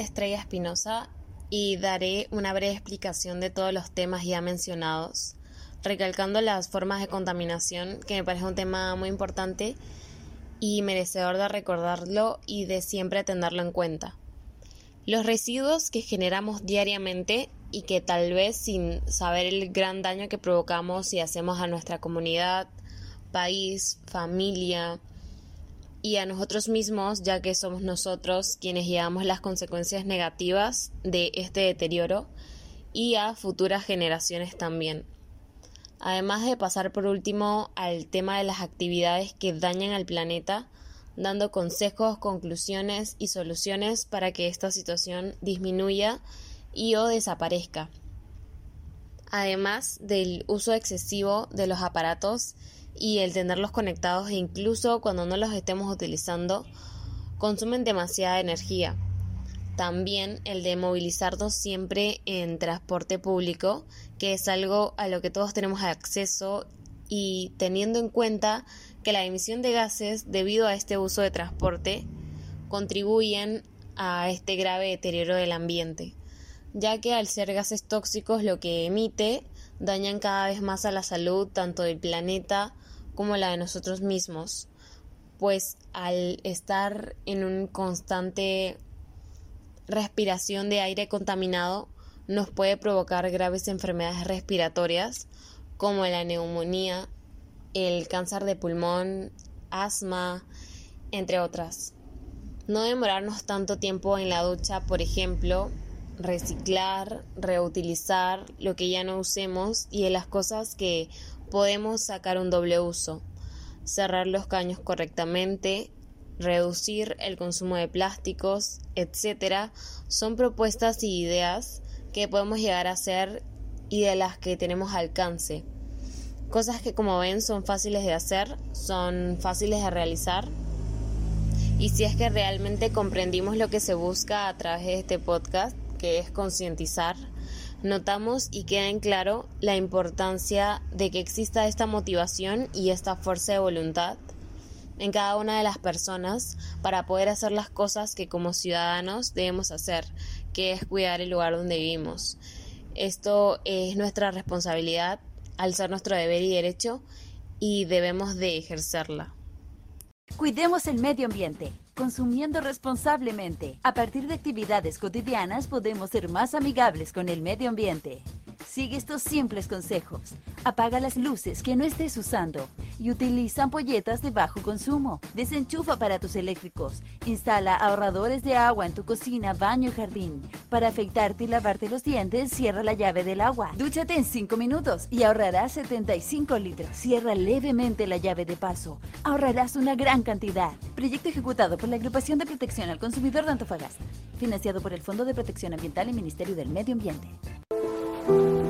Estrella Espinosa y daré una breve explicación de todos los temas ya mencionados, recalcando las formas de contaminación, que me parece un tema muy importante y merecedor de recordarlo y de siempre tenerlo en cuenta. Los residuos que generamos diariamente y que tal vez sin saber el gran daño que provocamos y hacemos a nuestra comunidad, país, familia, y a nosotros mismos, ya que somos nosotros quienes llevamos las consecuencias negativas de este deterioro y a futuras generaciones también. Además de pasar por último al tema de las actividades que dañan al planeta, dando consejos, conclusiones y soluciones para que esta situación disminuya y o desaparezca. Además del uso excesivo de los aparatos y el tenerlos conectados e incluso cuando no los estemos utilizando consumen demasiada energía. También el de movilizarnos siempre en transporte público, que es algo a lo que todos tenemos acceso y teniendo en cuenta que la emisión de gases debido a este uso de transporte contribuyen a este grave deterioro del ambiente, ya que al ser gases tóxicos lo que emite dañan cada vez más a la salud tanto del planeta como la de nosotros mismos, pues al estar en un constante respiración de aire contaminado nos puede provocar graves enfermedades respiratorias como la neumonía, el cáncer de pulmón, asma, entre otras. No demorarnos tanto tiempo en la ducha, por ejemplo, reciclar, reutilizar lo que ya no usemos y las cosas que podemos sacar un doble uso, cerrar los caños correctamente, reducir el consumo de plásticos, etcétera, son propuestas y ideas que podemos llegar a hacer y de las que tenemos alcance. Cosas que como ven son fáciles de hacer, son fáciles de realizar. Y si es que realmente comprendimos lo que se busca a través de este podcast, que es concientizar, notamos y queda en claro la importancia de que exista esta motivación y esta fuerza de voluntad en cada una de las personas para poder hacer las cosas que como ciudadanos debemos hacer, que es cuidar el lugar donde vivimos. Esto es nuestra responsabilidad al ser nuestro deber y derecho y debemos de ejercerla. Cuidemos el medio ambiente consumiendo responsablemente. A partir de actividades cotidianas podemos ser más amigables con el medio ambiente. Sigue estos simples consejos. Apaga las luces que no estés usando y utiliza ampolletas de bajo consumo. Desenchufa aparatos eléctricos. Instala ahorradores de agua en tu cocina, baño y jardín. Para afeitarte y lavarte los dientes, cierra la llave del agua. Dúchate en 5 minutos y ahorrarás 75 litros. Cierra levemente la llave de paso. Ahorrarás una gran cantidad. Proyecto ejecutado por la Agrupación de Protección al Consumidor de Antofagasta. Financiado por el Fondo de Protección Ambiental y Ministerio del Medio Ambiente. Thank you.